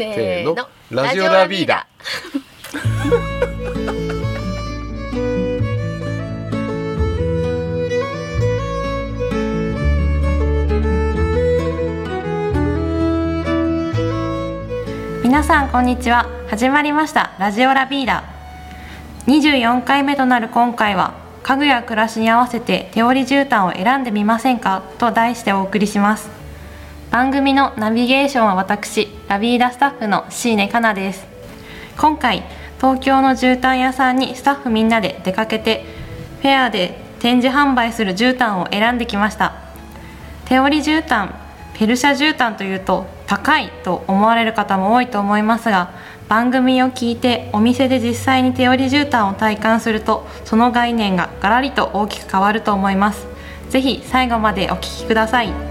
せーの。ラジオラビーダ。皆さんこんにちは。始まりました。ラジオラビーダ。24回目となる今回は家具や暮らしに合わせて手織り絨毯を選んでみませんか？と題してお送りします番組のナビゲーションは私ラビーダスタッフの椎根かなです。今回東京の絨毯屋さんにスタッフみんなで出かけてフェアで展示販売する絨毯を選んできました。手織り絨毯ペルシャ絨毯というと高いと思われる方も多いと思いますが番組を聞いてお店で実際に手織り絨毯を体感するとその概念がガラリと大きく変わると思います。ぜひ最後までお聞きください。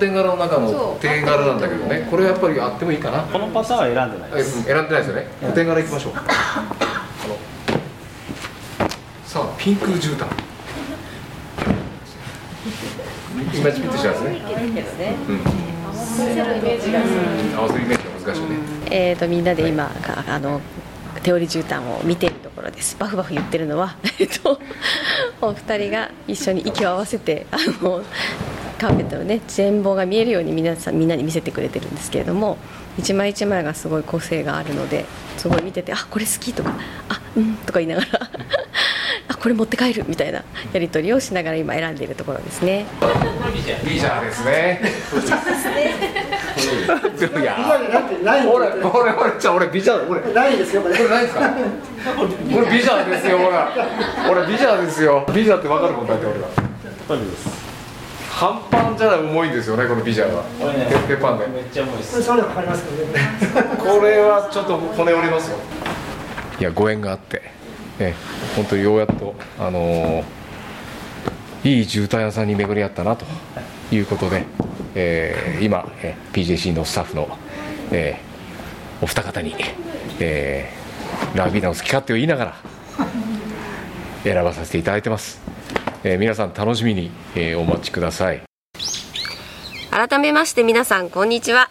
古典柄の中の定柄なんだけどね。これやっぱりあってもいいかな。このパターンは選んでないえです。選んでないですよね。古典柄いきましょう。さあピンク絨毯。イマジピッとしますね。うん。合わせるイメージが難しいよねえーとみんなで今かあの手織り絨毯を見ているところです。バフバフ言ってるのはえっとお二人が一緒に息を合わせてあのカーペットのね全貌が見えるように皆さんみんなに見せてくれてるんですけれども一枚一枚がすごい個性があるのですごい見ててあこれ好きとかあうんとか言いながら あこれ持って帰るみたいなやり取りをしながら今選んでいるところですねビジャーですね。いや、俺、俺、俺、じゃ、俺ビジャー、俺、こないですよこれれないですか。これビジャーですよ、ほら。俺ビジャーですよ。ビジャーってわかるもんだって、俺は。トリです。半端じゃない重いんですよね、このビジャーは。これね、鉄板で。めっちゃ重いです。それでわかりますけどねこれはちょっと骨折りますよ。いや、ご縁があって。え、本当にようやっと、あのーいい絨毯屋さんに巡り合ったなということで、えー今、えー PJC のスタッフの、えーお二方に、えーラビーナの好き勝手を言いながら選ばさせていただいてます、えー皆さん楽しみに、えーお待ちください。改めまして皆さんこんにちは、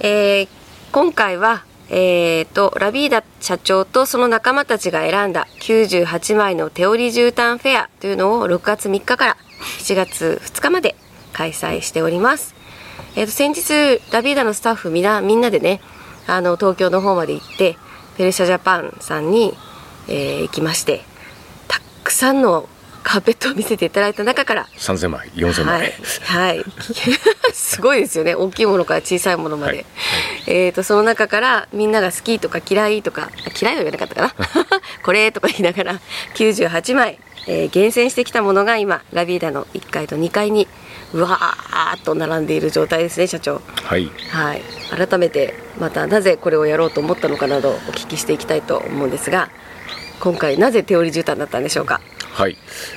えー今回はえー、とラビーダ社長とその仲間たちが選んだ98枚の手織り絨毯フェアというのを6月3日から7月2日まで開催しております、えー、と先日ラビーダのスタッフみなみんなでねあの東京の方まで行ってペルシャジャパンさんに、えー行きましてたくさんのカーペットを見せていただいた中から。3000枚4000枚、はい、はい、すごいですよね。大きいものから小さいものまで、はい。えー、とその中からみんなが好きとか嫌いとかあ嫌いは言わなかったかな。これとか言いながら98枚、えー厳選してきたものが今ラビーダの1階と2階にうわーっと並んでいる状態ですね社長。はい。はい。改めてまたなぜこれをやろうと思ったのかなどお聞きしていきたいと思うんですが今回なぜ手織り絨毯だったんでしょうか？はい。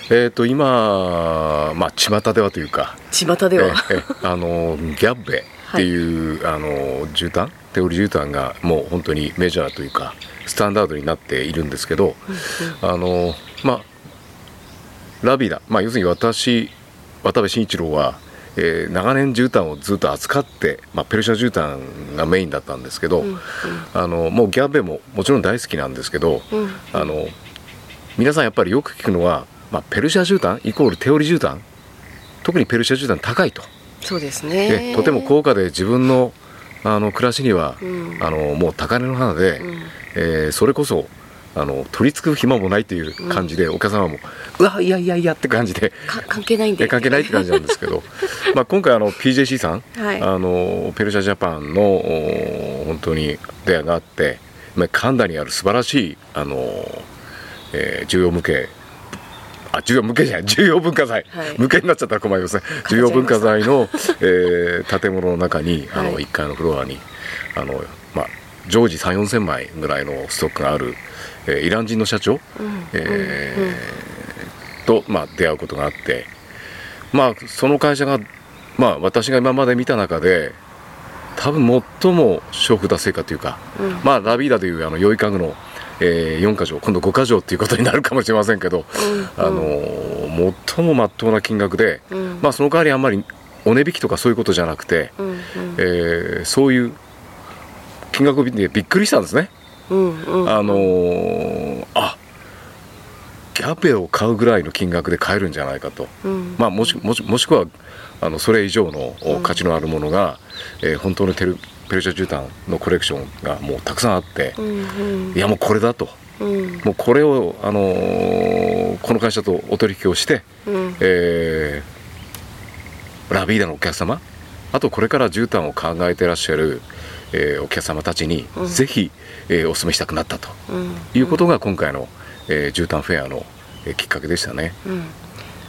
えー、と今まあ巷ではというか。巷では、ええあのギャッベっていう、あの絨毯？手織り絨毯がもう本当にメジャーというかスタンダードになっているんですけど、あのまあラビダ、まあ、要するに私渡部慎一郎は、えー長年絨毯をずっと扱って、まあ、ペルシャ絨毯がメインだったんですけど、あのもうギャッベももちろん大好きなんですけど、あの皆さんやっぱりよく聞くのは、まあ、ペルシャ絨毯イコール手織り絨毯特にペルシャ絨毯高いと。そうですでねとても高価で自分のあの暮らしには、うん。あのもう高値の花で、えーそれこそあの取り付く暇もないという感じで、お客様もうわいやいやいやって感じでか関係ないんで。え関係ないって感じなんですけど まあ今回あの PJC さん、はい。あのペルシャジャパンのお本当に出会いがあって、まあ、神田にある素晴らしいあの、えー重要無形。あ重要無形じゃない。重要文化財、はい無形になっちゃったら困りますね。重要文化財の、えー建物の中にあの、はい1階のフロアにあの、まあ、常時3 4千枚ぐらいのストックがある、えーイラン人の社長、えーと、まあ、出会うことがあって、まあ、その会社が、まあ、私が今まで見た中で多分最も勝負達成果というか、うん。まあラビーダというあの良い家具の、え4か条今度5か条っていうことになるかもしれませんけど、あの最もまっとうな金額で、うん。まあその代わりあんまりお値引きとかそういうことじゃなくて、うんえーそういう金額を見てびっくりしたんですね。うんうん。あのーあギャベを買うぐらいの金額で買えるんじゃないかと、うん。まあ、もしもしもしくはあのそれ以上のお価値のあるものが、えー本当のテルペルシャ絨毯のコレクションがもうたくさんあって、うんうん。いやもうこれだと。うん。もうこれを、あのーこの会社とお取引をして、うん。えーラビーダのお客様あとこれから絨毯を考えてらっしゃる、えーお客様たちに、うん。ぜひ、えーお勧めしたくなったと。うん。いうことが今回の、えー絨毯フェアの、えーきっかけでしたね。うん。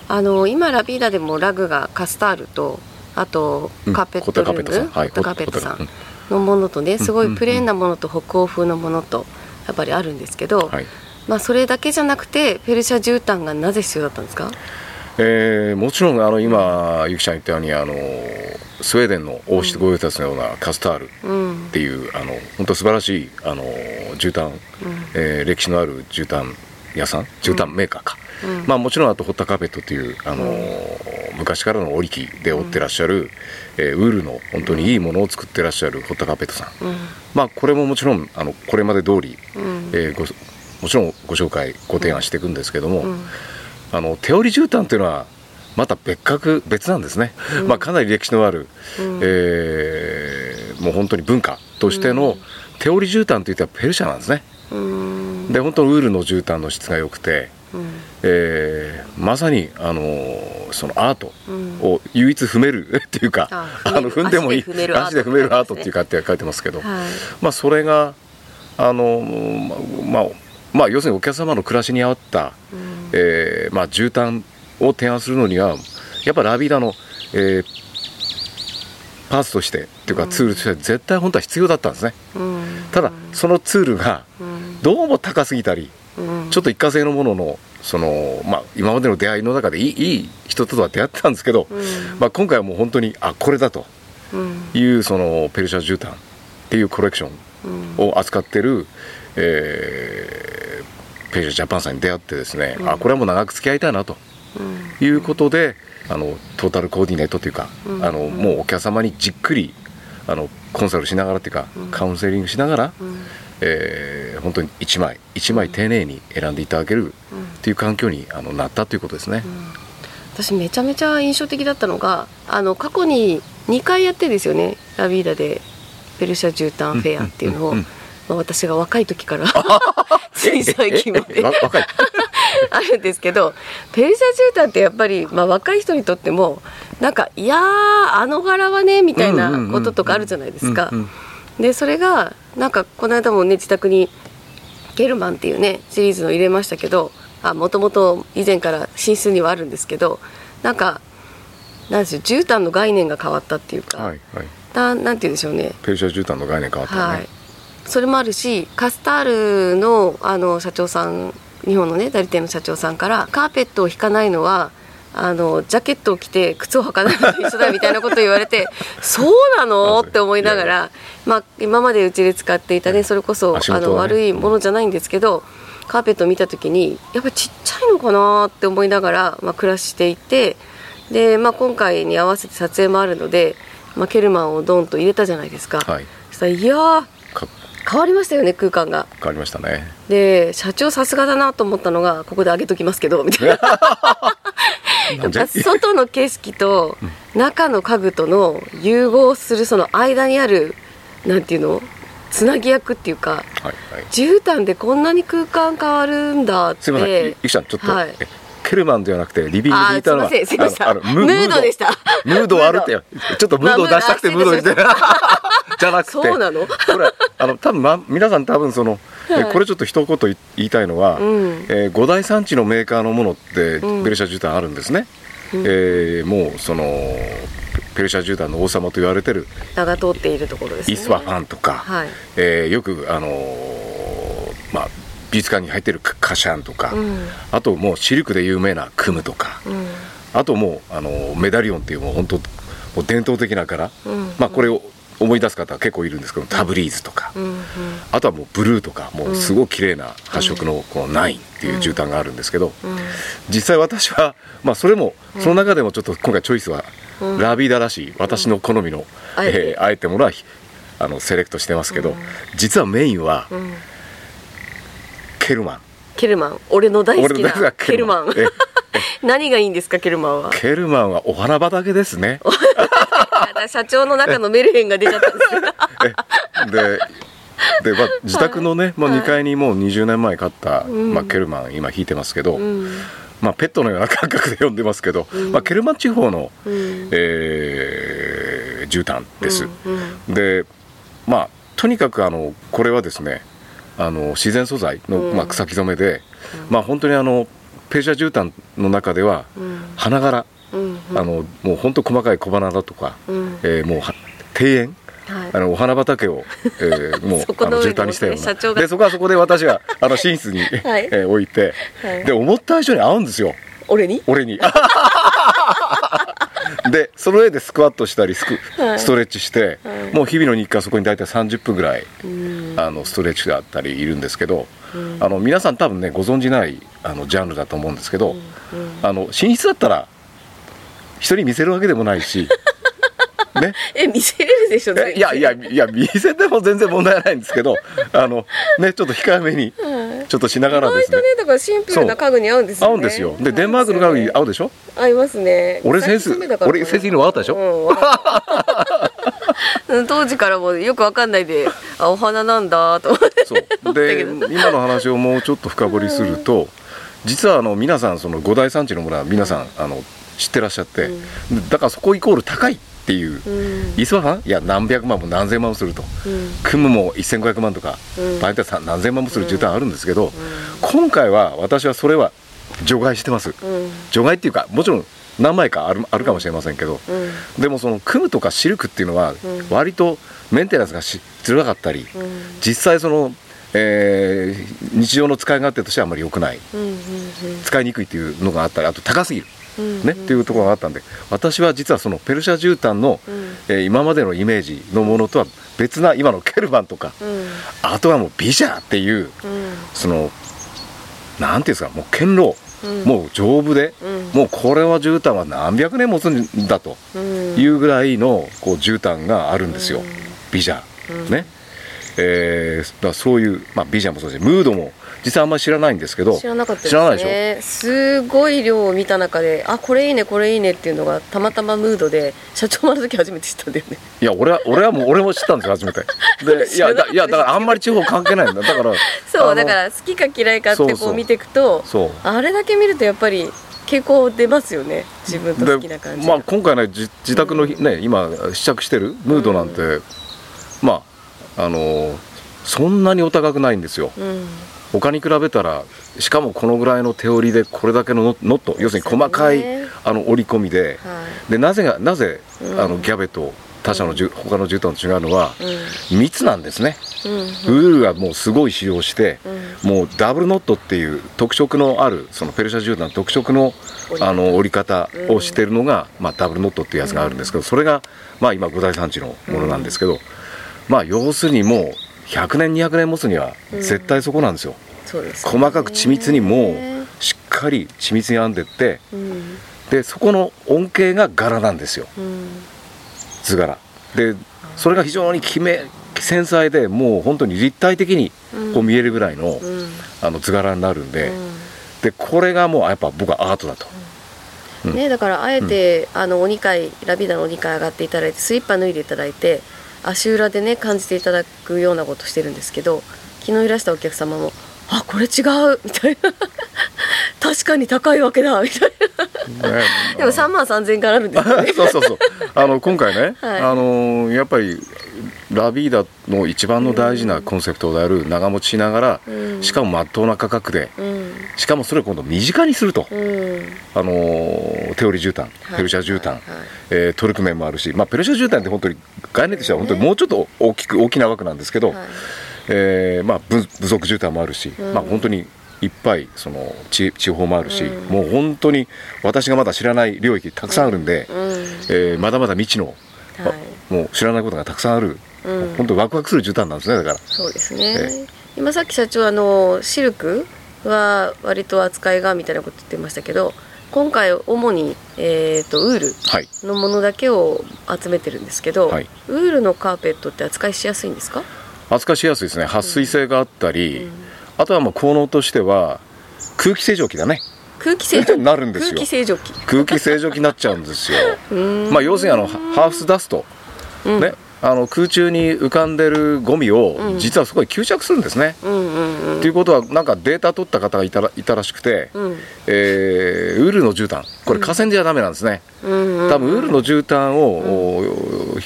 あの今ラビーダでもラグがカスタールとあとうん。カーペットルーム、ホットカーペットさんのものとねすごうん。うんうんいプレーンなものと北欧風のものとやっぱりあるんですけど、はい。まあそれだけじゃなくてペルシャ絨毯がなぜ必要だったんですか？えーもちろんあの今ゆきちゃん言ったようにあのスウェーデンの王室御用達のようなカスタールうん。っていうあの本当素晴らしいあの絨毯、えー歴史のある絨毯屋さん絨毯メーカーか、うん。まあ、もちろんあとホッタカーペットというあの、昔からの織機で織ってらっしゃる、えーウールの本当にいいものを作ってらっしゃるホッタカーペットさん、うん。まあ、これももちろんあのこれまで通り、うん。えーごもちろんご紹介ご提案していくんですけども、うん。あの手織り絨毯っていうのはまた別格別なんですね、まあ、かなり歴史のある、うん。えーもう本当に文化としての手織り絨毯といったらペルシャなんですね。うんで本当ウールの絨毯の質が良くて、うん。えーまさにあのーそのアートうん。を唯一踏める っていうか、ああの踏んでもいい足で踏めるアート。足で踏めるアートっていうかって書いてますけど、はい。まあ、それがあのまあ、まあ、要するにお客様の暮らしに合った、うん。えーまあ、絨毯を提案するのにはやっぱラビーダの、えーパーツとしてっていうかツールとして絶対本当は必要だったんですね。うん。ただそのツールがうんどうも高すぎたりうん。ちょっと一過性のもののその、まあ、今までの出会いの中でいいいい人とは出会ってたんですけど、うん。まあ、今回はもう本当にあこれだと。うん。いうそのペルシャ絨毯っていうコレクションうん。を扱ってる、えーペルシャジャパンさんに出会ってですね、あこれはもう長く付き合いたいなと。うん。いうことであのトータルコーディネートというか、うん。あのもうお客様にじっくりあのコンサルしながらっていうか、カウンセリングしながら、うんえー本当に1枚1枚丁寧に選んでいただけるっていう環境にあのなったということですね。私めちゃめちゃ印象的だったのがあの過去に2回やってですよね。ラビーダでペルシャ絨毯フェアっていうのを、うん。うん。うんまあ、私が若い時から つい最近まで あるんですけどペルシャ絨毯ってやっぱり、まあ、若い人にとってもなんかいやーあの柄はねみたいなこととかあるじゃないですか。うんうん。でそれがなんかこの間もね自宅にゲルマンっていうねシリーズの入れましたけどもともと以前から寝室にはあるんですけどなんかなんで絨毯の概念が変わったっていうか、はいはい、ななんて言うんでしょうね。ペルシャ絨毯の概念変わったよね。はい、それもあるしカスタールのあの社長さん日本のね代理店の社長さんからカーペットを引かないのはあのジャケットを着て靴を履かないのと一緒だみたいなことを言われて そうなの？って思いながら、まあ、今までうちで使っていたねそれこそ、ね。の悪いものじゃないんですけどカーペットを見た時にやっぱりちっちゃいのかなって思いながら、まあ、暮らしていてで、まあ、今回に合わせて撮影もあるので、まあ、ケルマンをドンと入れたじゃないですか。はい、そしたらいや変わりましたよね空間が。変わりましたね。で社長さすがだなと思ったのがここで上げときますけどみたいな。外の景色と中の家具との融合するその間にあるなんていうの？つなぎ役っていうかはいはい。絨毯でこんなに空間変わるんだって。すみません、ゆきちゃんちょっと、はい。えケルマンではなくてリビングにいたのはムード。でした。ムードをあるってちょっとムードを出したくてムードにして じゃなくて。そうなの？これあの多分ま皆さん多分その、えはい。これちょっと一言言いたいのは、うん。えー五大産地のメーカーのものってうん。ペルシャ絨毯あるんですね、えーもうそのペルシャ絨毯の王様と言われてる。名が通っているところですね。イスワファンとか、はい。えーよくあのーまあ美術館に入ってるカカシャンとか、うん。あともうシルクで有名なクムとか、うん。あともうあのメダリオンっていうもう本当もう伝統的な柄、うん。まあこれを思い出す方結構いるんですけどタブリーズとか、うんうん。あとはもうブルーとかもうすごく綺麗な発色のこのナインっていう絨毯があるんですけど、うん。実際私は、まあ、それもその中でもちょっと今回チョイスはうん。ラビーダらしい私の好みの、あえーあえてものはひあのセレクトしてますけど、実はメインはうんケルマン。ケルマン。俺の大好きなケルマン。え 何がいいんですかケルマンは？ケルマンはお花畑ですね。あ社長の中のメルヘンが出ちゃったんですよ。でで、まあ、自宅のね、もうはい。2階にもう20年前買った、ん。まあ、ケルマン今引いてますけど、うん。まあ、ペットのような感覚で呼んでますけど、まあ、ケルマン地方の、うん。えー絨毯です。うん。でまあとにかくあのこれはですねあの自然素材の、うん。まあ、草木染めで、まあ本当にあのペルシャ絨毯の中ではうん。花柄、うんあのもう本当細かい小花だとか、うん。えーもうは庭園。はい。あのお花畑を、えー もうあの絨毯にしたような。でそこはそこで私があの寝室に、はい。えー置いて、はい。で思った以上に合うんですよ。俺に？俺に。でその上でスクワットしたりスク、はい。ストレッチして、はい。もう日々の日課そこに大体30分ぐらい、うん。あのストレッチがあったりいるんですけど、あの皆さん多分ねご存じないあのジャンルだと思うんですけど、あの寝室だったら人に見せるわけでもないし ね。え見せれるでしょえいやいやいや見せても全然問題ないんですけどあのねちょっと控えめにはいちょっとしながら意ですね。外とねだからシンプルな家具に合うんですよね。合うんですよ。でデンマークの家具に合うでしょ？合いますね。俺センス俺センスいいの分かったでしょ？当時からもよくわかんないであお花なんだと思って。そう。でど今の話をもうちょっと深掘りすると実はあの皆さんその五大産地の村は皆さんあの知ってらっしゃって、だからそこイコール高い。っていう、うん。イスいや何百万も何千万もすると、うん。クムも1500万とか、うん。場合によっては何千万もする絨毯あるんですけど、今回は私はそれは除外してます、うん。除外っていうかもちろん何枚かあるあるかもしれませんけど、うん。でもそのクムとかシルクっていうのはうん。割とメンテナンスがしづらかったり、うん。実際その、えー日常の使い勝手としてはあまり良くない。うんうん使いにくいっていうのがあったりあと高すぎる、うんねっていうところがあったんで私は実はそのペルシャ絨毯の、うん。えー今までのイメージのものとは別な今のケルバンとか、うん。あとはもうビジャーっていううん。そのなんていうんですかもう堅牢、うん。もう丈夫で、うん。もうこれは絨毯は何百年持つんだとうん。いうぐらいのこう絨毯があるんですよ、うん。ビジャー、うん。ね、えーそういう、まあ、ビジャーもそうですしムードも実はあんまり知らないんですけど知らなかったです知らないでしょ？ねすごい量を見た中であこれいいねこれいいねっていうのがたまたまムードで社長もあの時初めて知ったんだよね。いや俺は俺はもう俺も知ったんですよ初めて。で いやだいやだからあんまり地方関係ないんだ。だからそうだから好きか嫌いかってこう見ていくとあれだけ見るとやっぱり傾向出ますよね。自分と好きな感じまあ、今回ねじ自宅の、ね今試着してるムードなんて、まああのーそんなにお高くないんですよ。うん。他に比べたらしかもこのぐらいの手織りでこれだけのノノット要するに細かい、あの織り込みではでなぜがなぜ、うん。あのギャベと他社のじゅ、他の絨毯と違うのは、い密なんですね、うん。うんウールがもうすごい使用して、もうダブルノットっていう特色のあるそのペルシャ絨毯特色のあの織り方をしてるのが、まあ、ダブルノットっていうやつがあるんですけど、それが、まあ、今五大産地のものなんですけど、まあ要するにもう100年200年持つには絶対そこなんですよ、そうですね。細かく緻密にもうしっかり緻密に編んでってうん。でそこの恩恵が柄なんですよ。うん。図柄。でそれが非常にきめ繊細でもう本当に立体的にこう見えるぐらいの,、うん。あの図柄になるんで、うん。でこれがもうやっぱ僕はアートだと、うん。ね、だからあえて、あのお二階ラビーダのお二階上がっていただいてスリッパ脱いでいただいて足裏でね感じていただくようなことしてるんですけど昨日いらしたお客様も「あこれ違う」みたいな「確かに高いわけだ」みたいな。ね。でも3万3000円からあるんですよね。そうそうそう。あの今回ね、はい。あのやっぱりラビーダの一番の大事なコンセプトである長持ちしながら、うん。しかもまっとうな価格でうん。しかもそれを今度身近にすると、うん。あの手織り絨毯はい。ペルシャ絨毯、はいえートルクメンもあるし、まあ、ペルシャ絨毯って本当に概念としては本当にもうちょっと大きく大きな枠なんですけど、はい。えーまあ、部部族絨毯もあるし、うん。まあ、本当にいっぱいその地地方もあるし、うん。もう本当に私がまだ知らない領域たくさんあるんで、うん。えーまだまだ未知の、はいもう知らないことがたくさんある、うん。本当ワクワクする絨毯なんですねだから。そうですね、え今さっき社長あのシルクは割と扱いがみたいなこと言ってましたけど今回主に、えー、とウールはい。のものだけを集めてるんですけど、はい。ウールのカーペットって扱いしやすいんですか？扱いしやすいですね。撥水性があったり、あとはまあ効能としては空気清浄機だね。空気清浄機？なるんですよ。空気清浄機。空気清浄機になっちゃうんですよ。まあ要するにあのハハーフスダスト、うん。ねあの空中に浮かんでるゴミをうん。実はそこに吸着するんですね、うんうんうん。ということはなんかデータ取った方がいたらいたらしくて、うん。えーウールの絨毯。これ河川じゃダメなんですね、多分ウールの絨毯を、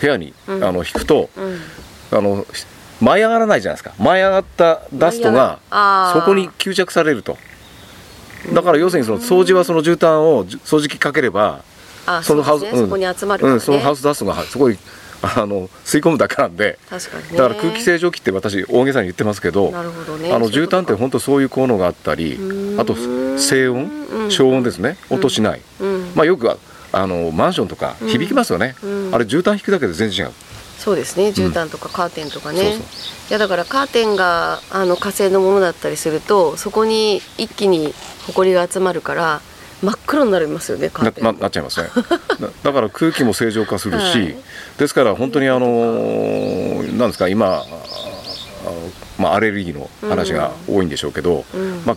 部屋に、うん。あの引くとうん。あの舞い上がらないじゃないですか。舞い上がったダストがそこに吸着されると。だから要するにその掃除はその絨毯をじ掃除機かければあそのハウス、うん。そこに集まるね、うん、そのハウスダストがはそこにあの吸い込むだけなんで。確かにね。だから空気清浄機って私大げさに言ってますけどなるほどね。あの絨毯って本当そういう効能があったりん。あと静音うん。消音ですね。音しない、うん。まあよくあのマンションとか響きますよね、うん。あれ絨毯引くだけで全然違う。そうですね。絨毯とかカーテンとかね、そうそう。いやだからカーテンがあの火製のものだったりするとそこに一気にホコリが集まるから真っ黒になりますよねなななっちゃいますね。だだから空気も正常化するし、はい。ですから本当にあのーなんですか今あまあ、アレルギーの話が多いんでしょうけど、うん。まあ、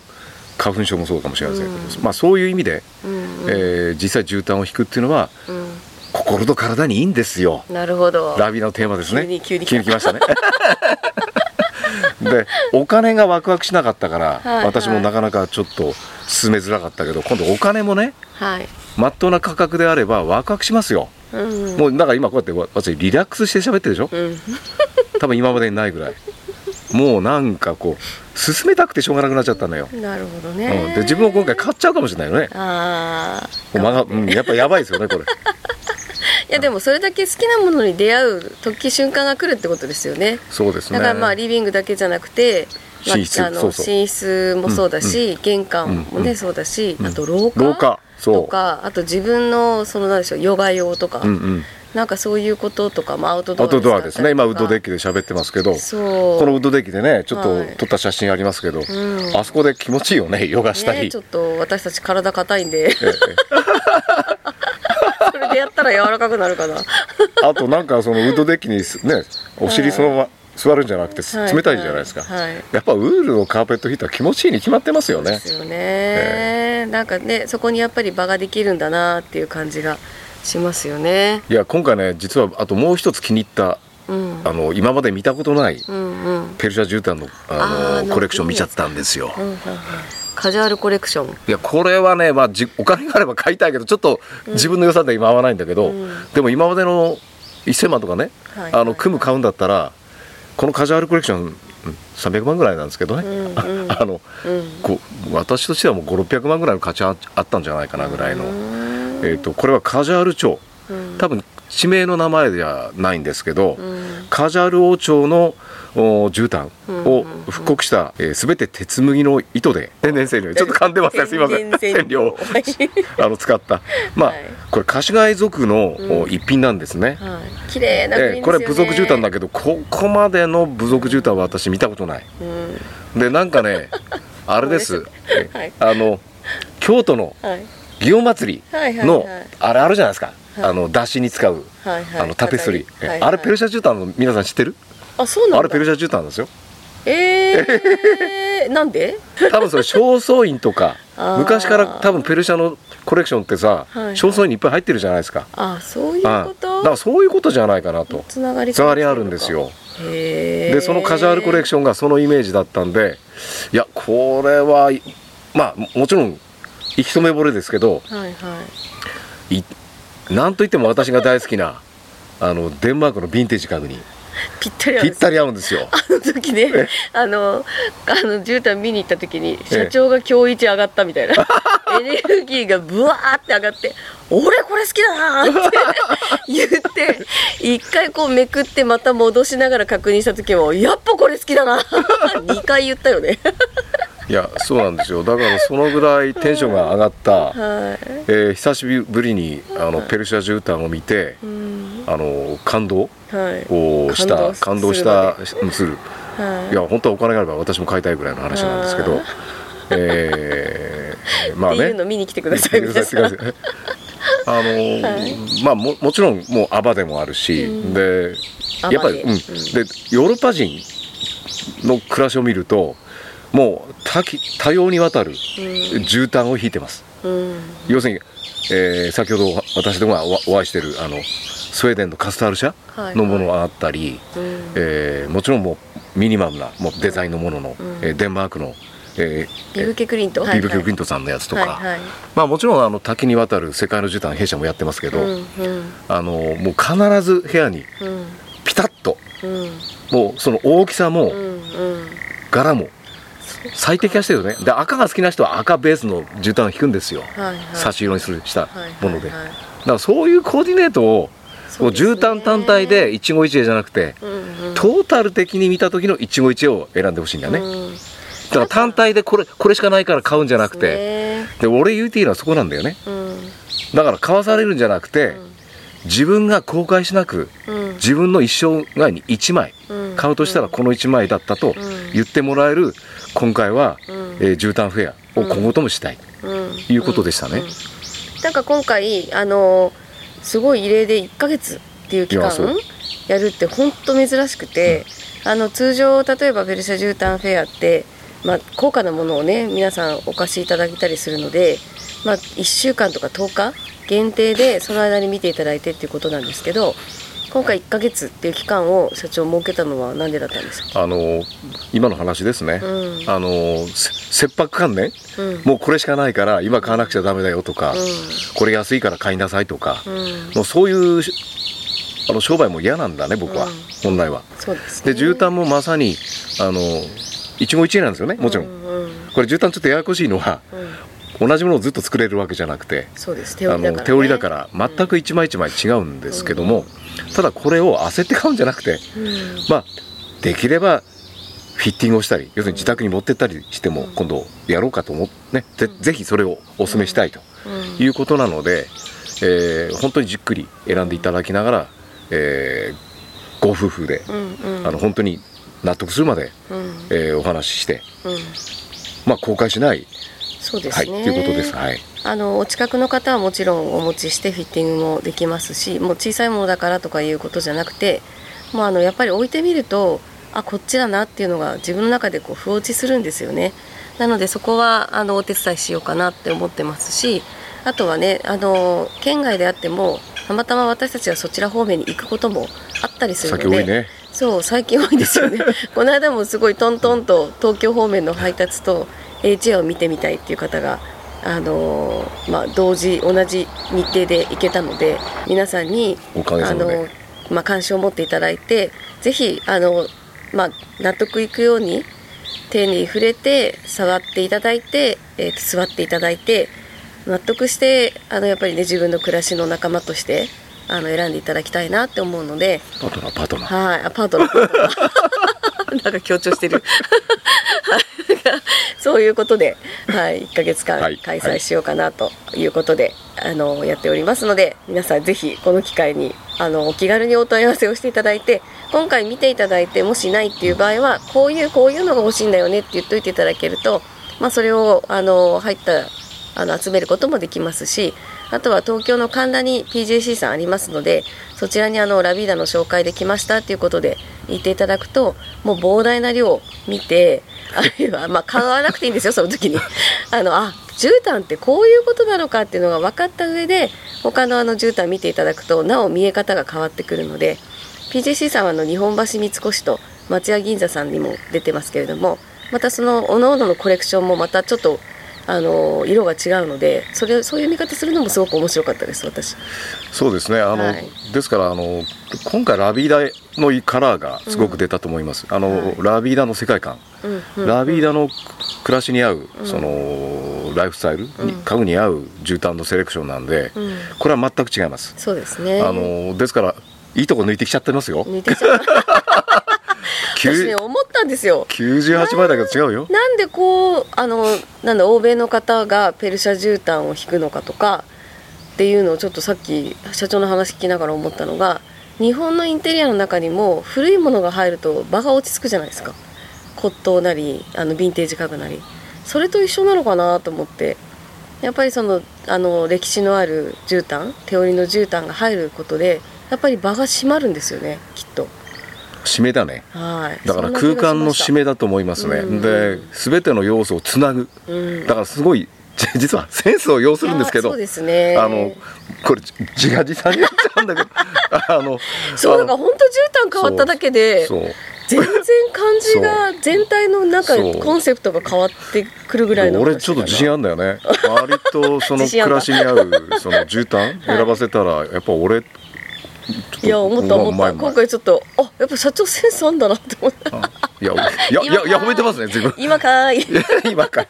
花粉症もそうかもしれませんけど、まあ、そういう意味で、うんえー実際絨毯を引くっていうのはう心と体にいいんですよ。んなるほど。ラビのテーマですね。急に急に来ましたねでお金がワクワクしなかったから、はい私もなかなかちょっと進めづらかったけど今度お金もねはい、まっとうな価格であればワクワクしますよ、うん。もうだから今こうやってわ私リラックスして喋ってるでしょ？うん、多分今までにないぐらい。もうなんかこう進めたくてしょうがなくなっちゃったのよ、なるほどうん、ね、で自分も今回買っちゃうかもしれないよね。ああもうん、やっぱやばいですよねこれ。いやでもそれだけ好きなものに出会う時瞬間が来るってことですよね。そうですね。だからまあリビングだけじゃなくて、まあ寝室。あのそうそう。寝室もそうだし、玄関もね、うんそうだし、うんあと廊下とかあと自分のそのなんでしょうヨガ用とか、うんうん。なんかそういうこととかもアウトドアアウトドアですね。今ウッドデッキキで喋ってますけど。このウッドデッキでねちょっとはい。撮った写真ありますけど、ん。あそこで気持ちいいよねヨガしたり、ね、ちょっと私たち体硬いんで。ええ それでやったら柔らかくなるかな。あとなんかそのウッドデッキにすねお尻そのまま座るんじゃなくて冷たいじゃないですか、はい。やっぱウールのカーペットヒーター気持ちいいに決まってますよね。ですよね、なんかねそこにやっぱり場ができるんだなっていう感じがしますよね。いや今回ね実はあともう一つ気に入ったうん。あの今まで見たことないペルシャ絨毯のあのコレクション見ちゃったんですよ。うんうんうんカジュアルコレクション。いやこれはね、まあ、じお金があれば買いたいけどちょっと自分の予算で今合わないんだけど、うん。でも今までの1000万とかね、はい。あの組む買うんだったらこのカジュアルコレクションうん300万ぐらいなんですけどね、うんうん あのうん。こう私としてはもう5600万ぐらいの価値ああったんじゃないかなぐらいの、えー、とこれはカジュアル町。うん。多分地名の名前ではないんですけど、うん。カジュアル王朝のお絨毯。を復刻した、えー、全て鉄麦の糸で。天然染料ちょっと噛んでますねすいません。染料を。はいあの使った。まあ、はいこれカシガイ族の、お一品なんですね、はい。綺麗なね。えーこれ部族絨毯だけどここまでの部族絨毯は私見たことない。うん。でなんかね あれです、えはい。あの京都のはい。祇園祭りの、はい。あれあるじゃないですか、はい。あの出汁に使う、はいはい。あのタペストリー、はいはい。あれペルシャ絨毯の皆さん知ってる？あそうなんだ。あれペルシャ絨毯なんですよ。えー、なんで？多分それ正倉院とか昔から多分ペルシャのコレクションってさ、はいはい。正倉院にいっぱい入ってるじゃないですか。あそういうあこと？だからそういうことじゃないかなと。つながりつながりあるんですよ。でそのカジュアルコレクションがそのイメージだったんでいやこれはいまあもちろん一目惚れですけどはいはい。いなんといっても私が大好きなあのデンマークのヴィンテージ家具に ぴったり合うんですぴったり合うんですよ。あの時ねあのあの絨毯見に行った時に社長が今日一上がったみたいな。エネルギーがブワーって上がって「俺これ好きだな!」って 言って一回こうめくってまた戻しながら確認した時も「やっぱこれ好きだな!」2回言ったよね。いやそうなんですよ。だからそのぐらいテンションが上がった、はい。えー久しぶりにあのペルシャ絨毯を見て、うんあの感動はい。をした感動感動したのする。はい。いや本当はお金があれば私も買いたいぐらいの話なんですけどえーまあね。見に来てくださいさい皆さん。あのまあももちろんもうアバでもあるし、うん。でやっぱり、うん、でヨーロッパ人の暮らしを見るともう多岐多様にわたる絨毯を引いてます、うん。要するに、えー先ほど私どもがおお会いしてるあのスウェーデンのカスタール社はい。のものがあったり、うん。えーもちろんもうミニマムなもうデザインのものの、うん。えーデンマークの、えービブケクリント。ビーブ・キル・クリントンさんのやつとか、はいはい。まあ、もちろんあの多岐にわたる世界の絨毯弊社もやってますけど、うんうん。あのもう必ず部屋にうん。ピタッとうん。もうその大きさも柄も最適化してるよね。で赤が好きな人は赤ベースの絨毯を引くんですよ、はいはい。差し色にするしたもので、はいはいはい。だからそういうコーディネートをもう絨毯単体で一期一会じゃなくて、うんうん。トータル的に見た時の一期一会を選んでほしいんだよね、うん。だから単体でこれこれしかないから買うんじゃなくてねで俺言うていいのはそこなんだよね。うん。だから買わされるんじゃなくて、自分が後悔しなくうん。自分の一生涯に1枚うん。買うとしたらこの1枚だったとん。言ってもらえる今回は、うん。えー絨毯フェアを今後ともしたい。うん。ということでしたね。うん。なんか今回あのすごい異例で1ヶ月っていう期間いやるって本当珍しくて、あの通常例えばペルシャ絨毯フェアって、まあ、高価なものをね皆さんお貸しいただいたりするので、まあ、1週間とか10日限定でその間に見ていただいてっていうことなんですけど今回1ヶ月っていう期間を社長設けたのは何でだったんですか、あの今の話ですね、うん。あのせ切迫観念うん。もうこれしかないから今買わなくちゃダメだよとか、うん。これ安いから買いなさいとか、うん、もうそういうあの商売も嫌なんだね僕は、うん。本来は。そうですね。で絨毯もまさにあの一期一会なんですよねもちろん。これ絨毯ちょっとややこしいのはうん同じものをずっと作れるわけじゃなくてそうです。手あ織りだから、手織りだから全く一枚一枚違うんですけども、ただこれを焦って買うんじゃなくてうん。まあできればフィッティングをしたり要するに自宅に持ってったりしても今度やろうかと思ってねぜぜひそれをお勧めしたいとうん。いうことなので、えー本当にじっくり選んでいただきながら、えーご夫婦で、うんうん。あの本当に納得するまで、うん。えーお話しして、うん。まあ、公開しない、そうですはい、とね、いうことです。はい。あのお近くの方はもちろんお持ちしてフィッティングもできますしもう小さいものだからとかいうことじゃなくてもうあのやっぱり置いてみるとあこっちだなっていうのが自分の中でこう不落ちするんですよね。なのでそこはあのお手伝いしようかなって思ってますしあとはねあの県外であってもたまたま私たちはそちら方面に行くこともあったりするので先多いね。そう最近多いですよね。この間もすごいトントンと東京方面の配達と HA を見てみたいっていう方があのーまあ、同時同じ日程で行けたので皆さんにあのさまあ、関心を持っていただいてぜひあの、まあ、納得いくように手に触れて触っていただいて、えー座っていただいて納得してあのやっぱりね自分の暮らしの仲間としてあの選んでいただきたいなって思うので。パートナーパートナーはい。パートナー なんか強調してる。はいそういうことで、はい、1ヶ月間はい開催しようかなということで、あのやっておりますので、皆さんぜひこの機会にあのお気軽にお問い合わせをしていただいて、今回見ていただいてもしないっていう場合は、こういうこういうのが欲しいんだよねって言っといていただけると、まあそれをあの入ったあの集めることもできますしあとは東京の神田に PJC さんありますのでそちらにあのラビーダの紹介で来ましたっていうことで言っていただくともう膨大な量を見てあるいはまあ買わなくていいんですよその時に。あのあ絨毯ってこういうことなのかっていうのが分かった上で他のあの絨毯見ていただくとなお見え方が変わってくるので PJC さんはの日本橋三越と松屋銀座さんにも出てますけれどもまたその各々のコレクションもまたちょっとあの色が違うのでそれそういう見方するのもすごく面白かったです私。そうですね。あの、はい。ですからあの今回ラビーダのカラーがすごく出たと思います、あの、はい。ラビーダの世界観、うんうん。ラビーダの暮らしに合う、そのライフスタイルに、家具に合う絨毯のセレクションなんで、うん。これは全く違います、そうですね。あのですからいいとこ抜いてきちゃってますよ。似てちゃう 私ね9思ったんですよ。98枚だけど違うよ。なんでこうあのなんだ欧米の方がペルシャ絨毯を引くのかとかっていうのをちょっとさっき社長の話聞きながら思ったのが日本のインテリアの中にも古いものが入ると場が落ち着くじゃないですか。骨董なりあのヴィンテージ家具なり。それと一緒なのかなと思って。やっぱりそのあの歴史のある絨毯手織りの絨毯が入ることでやっぱり場が閉まるんですよねきっと締めだね。はい。だから空間の締めだと思いますね、うんで全ての要素をつなぐ、うん。だからすごいじ 実はセンスを要するんですけどそうですね。あのこれ自画自賛になっちゃうんだけど あのそうだから本当絨毯変わっただけでそう全然感じが全体の中そう。コンセプトが変わってくるぐらいの俺ちょっと自信あるんだよね。割とその暮らしに合うその絨毯選ばせたらやっぱ俺いや思った思った。今回ちょっとあやっぱ社長センスあんだなって思った。いやいやいやいや褒めてますね自分。今かーい。今かい。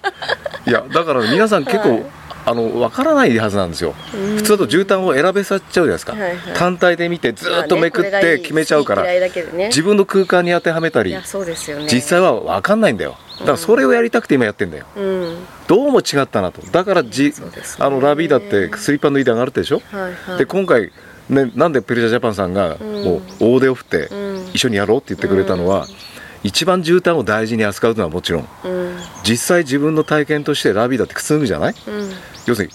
いやだから皆さん結構、はい。あの分からないはずなんですよ。うん。普通だと絨毯を選べさせちゃうじゃないですか、はいはい。単体で見てずっとめくって決めちゃうから、ね。自分の空間に当てはめたり。ね。実際は分かんないんだよ。だからそれをやりたくて今やってんだよ。うん。どうも違ったなと。だからじ、ね。あのラビーダってスリッパ脱いで上がるでしょ、はいはい。で今回、ね、なんでペルシャジャパンさんがうん。もう大手を振ってうん。一緒にやろうって言ってくれたのは、一番絨毯を大事に扱うのはもちろん。うん。実際自分の体験としてラビーダって靴脱ぐじゃない？うん。要するに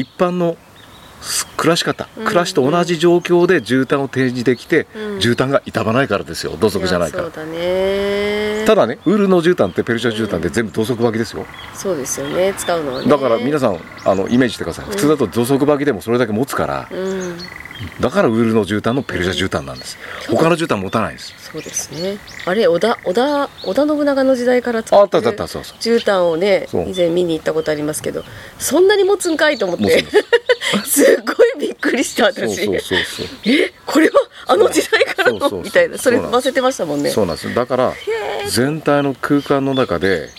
一般のす暮らし方うん。暮らしと同じ状況で絨毯を提示できて、うん。絨毯が傷まないからですよ。土足じゃないから。ただねウールの絨毯ってペルシャ絨毯って全部土足履きですよ、そうですよね。使うのはね。だから皆さんあのイメージしてください。普通だと土足履きでもそれだけ持つから、うんだからウールの絨毯のペルシャ絨毯なんです、他の絨毯持たないんです。そうですね。あれ織田織田織田信長の時代から使あってる絨毯をね以前見に行ったことありますけどそんなに持つんかいと思って。すすごいびっくりしたそう私そうそうそう。えこれはあの時代からの？みたいな。それ忘れてましたもんね。そうなんです。だから全体の空間の中で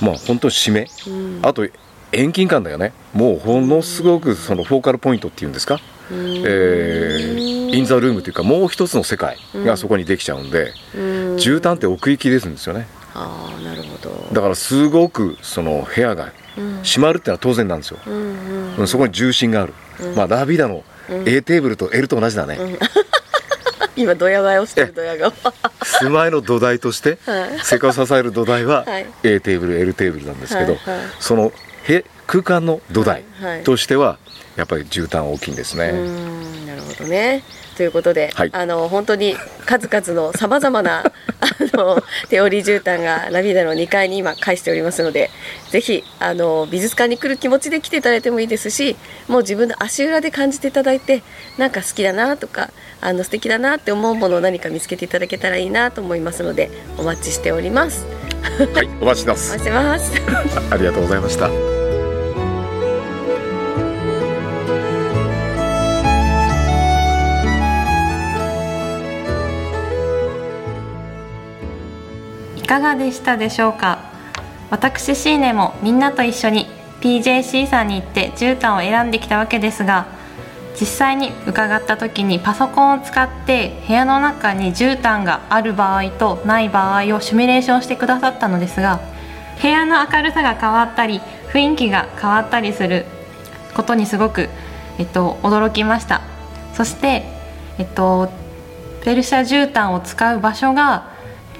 まあ本当に締め、うん。あと遠近感だよね。もうものすごくそのフォーカルポイントっていうんですか、うんえーインザルームというかもう一つの世界がそこにできちゃうんで、うん。絨毯って奥行きですんですよね。ああなるほど。だからすごくその部屋がうん。閉まるってのは当然なんですよ、うんうん。うんそこに重心がある、まあラビダの。A テーブルと L と同じだね、今ドヤ顔をしてるドヤ顔。住まいの土台としてはい。世界を支える土台ははい。A テーブル L テーブルなんですけど、はいはい。そのへ空間の土台はいはいとしてはやっぱり絨毯大きいんですね、うーんなるほどね。ということで、はいあの本当に数々のさまざまな あの手織り絨毯がラビーダの2階に今返しておりますのでぜひあの美術館に来る気持ちで来ていただいてもいいですしもう自分の足裏で感じていただいてなんか好きだなとかあの素敵だなって思うものを何か見つけていただけたらいいなと思いますのでお待ちしております。はいお待ちしてま おす待ちしてます。ありがとうございましたかがでしたでしょうか？私シーネもみんなと一緒に PJC さんに行って絨毯を選んできたわけですが実際に伺った時にパソコンを使って部屋の中に絨毯がある場合とない場合をシミュレーションしてくださったのですが部屋の明るさが変わったり雰囲気が変わったりすることにすごく、えっと、驚きました。そして、えっと、ペルシャ絨毯を使う場所が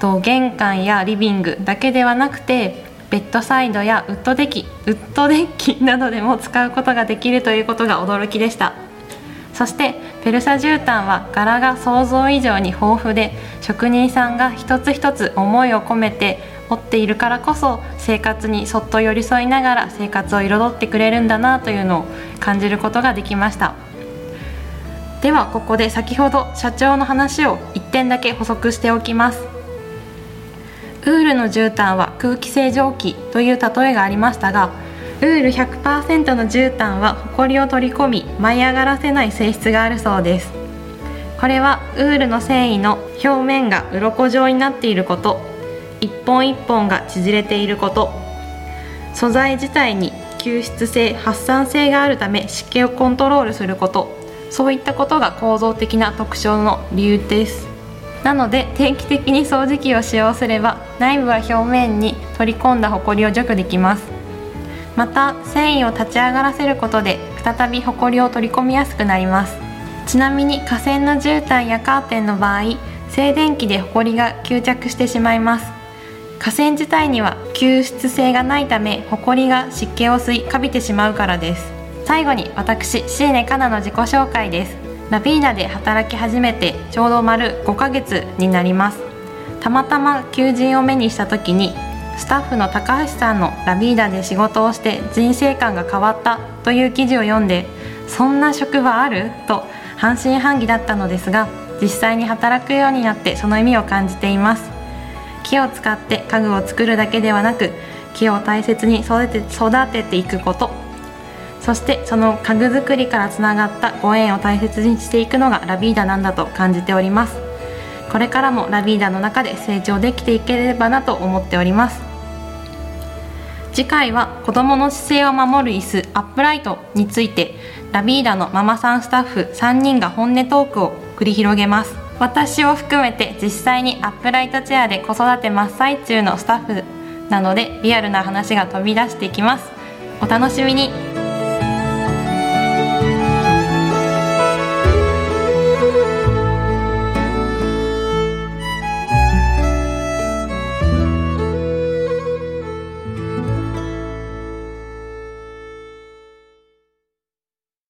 と玄関やリビングだけではなくてベッドサイドやウッドデッキウッドデッキなどでも使うことができるということが驚きでした。そしてペルシャ絨毯は柄が想像以上に豊富で職人さんが一つ一つ思いを込めて織っているからこそ生活にそっと寄り添いながら生活を彩ってくれるんだなというのを感じることができました。ではここで先ほど社長の話を1点だけ補足しておきます。ウールの絨毯は空気清浄機という例えがありましたがウール100%の絨毯はホコリを取り込み舞い上がらせない性質があるそうです。これはウールの繊維の表面が鱗状になっていること一本一本が縮れていること。素材自体に吸湿性発散性があるため湿気をコントロールすること。そういったことが構造的な特徴の理由です。なので定期的に掃除機を使用すれば内部は表面に取り込んだホコリを除去できます。また繊維を立ち上がらせることで再びホコリを取り込みやすくなります。ちなみに河川の絨毯やカーテンの場合静電気でホコリが吸着してしまいます。河川自体には吸湿性がないためホコリが湿気を吸いカビてしまうからです。最後に私シーネカナの自己紹介です。ラビーナで働き始めてちょうど丸5ヶ月になります。たまたま求人を目にした時にスタッフの高橋さんのラビーダで仕事をして人生観が変わったという記事を読んでそんな職場あると半信半疑だったのですが実際に働くようになってその意味を感じています。木を使って家具を作るだけではなく木を大切に育て育てていくこと。そしてその家具作りからつながったご縁を大切にしていくのがラビーダなんだと感じております。これからもラビーダの中で成長できていければなと思っております。次回は子どもの姿勢を守る椅子アップライトについてラビーダのママさんスタッフ3人が本音トークを繰り広げます。私を含めて実際にアップライトチェアで子育て真っ最中のスタッフなのでリアルな話が飛び出していきます。お楽しみに。